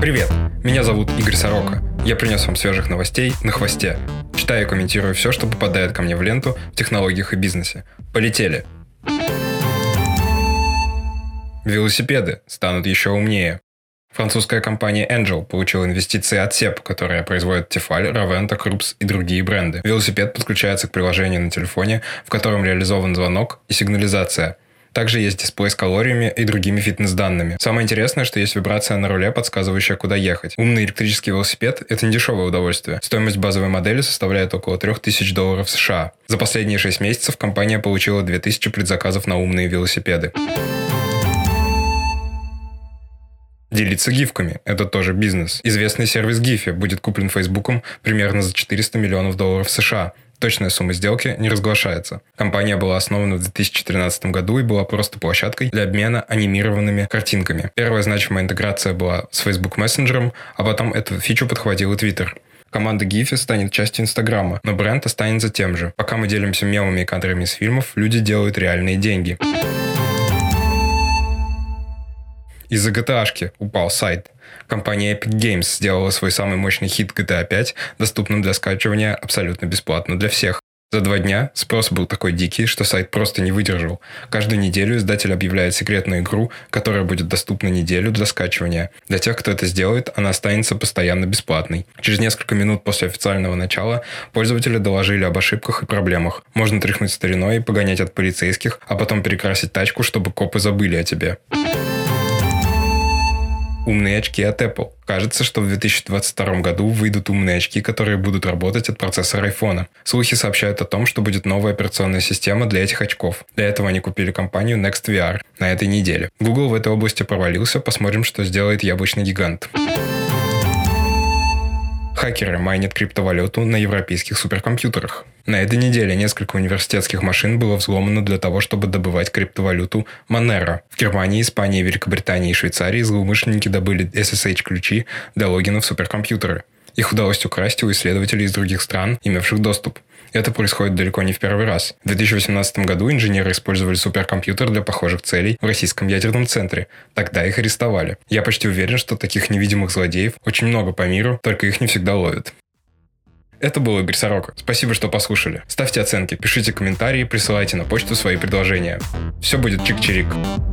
Привет, меня зовут Игорь Сорока. Я принес вам свежих новостей на хвосте. Читаю и комментирую все, что попадает ко мне в ленту в технологиях и бизнесе. Полетели! Велосипеды станут еще умнее. Французская компания Angel получила инвестиции от SEP, которая производит Тефаль, Raventa, Крупс и другие бренды. Велосипед подключается к приложению на телефоне, в котором реализован звонок и сигнализация – также есть дисплей с калориями и другими фитнес-данными. Самое интересное, что есть вибрация на руле, подсказывающая, куда ехать. Умный электрический велосипед – это не дешевое удовольствие. Стоимость базовой модели составляет около 3000 долларов США. За последние 6 месяцев компания получила 2000 предзаказов на умные велосипеды. Делиться гифками – это тоже бизнес. Известный сервис Гифи будет куплен Фейсбуком примерно за 400 миллионов долларов США. Точная сумма сделки не разглашается. Компания была основана в 2013 году и была просто площадкой для обмена анимированными картинками. Первая значимая интеграция была с Facebook Messenger, а потом эту фичу подхватил и Twitter. Команда Giphy станет частью Инстаграма, но бренд останется тем же. Пока мы делимся мемами и кадрами из фильмов, люди делают реальные деньги. Из-за GTA упал сайт. Компания Epic Games сделала свой самый мощный хит GTA 5 доступным для скачивания абсолютно бесплатно для всех. За два дня спрос был такой дикий, что сайт просто не выдержал. Каждую неделю издатель объявляет секретную игру, которая будет доступна неделю для скачивания. Для тех, кто это сделает, она останется постоянно бесплатной. Через несколько минут после официального начала пользователи доложили об ошибках и проблемах. Можно тряхнуть стариной и погонять от полицейских, а потом перекрасить тачку, чтобы копы забыли о тебе умные очки от Apple. Кажется, что в 2022 году выйдут умные очки, которые будут работать от процессора iPhone. Слухи сообщают о том, что будет новая операционная система для этих очков. Для этого они купили компанию NextVR на этой неделе. Google в этой области провалился, посмотрим, что сделает яблочный гигант. Хакеры майнят криптовалюту на европейских суперкомпьютерах. На этой неделе несколько университетских машин было взломано для того, чтобы добывать криптовалюту Monero. В Германии, Испании, Великобритании и Швейцарии злоумышленники добыли SSH-ключи для логина в суперкомпьютеры. Их удалось украсть у исследователей из других стран, имевших доступ. Это происходит далеко не в первый раз. В 2018 году инженеры использовали суперкомпьютер для похожих целей в российском ядерном центре. Тогда их арестовали. Я почти уверен, что таких невидимых злодеев очень много по миру, только их не всегда ловят. Это был Игорь Сорока. Спасибо, что послушали. Ставьте оценки, пишите комментарии, присылайте на почту свои предложения. Все будет чик-чирик.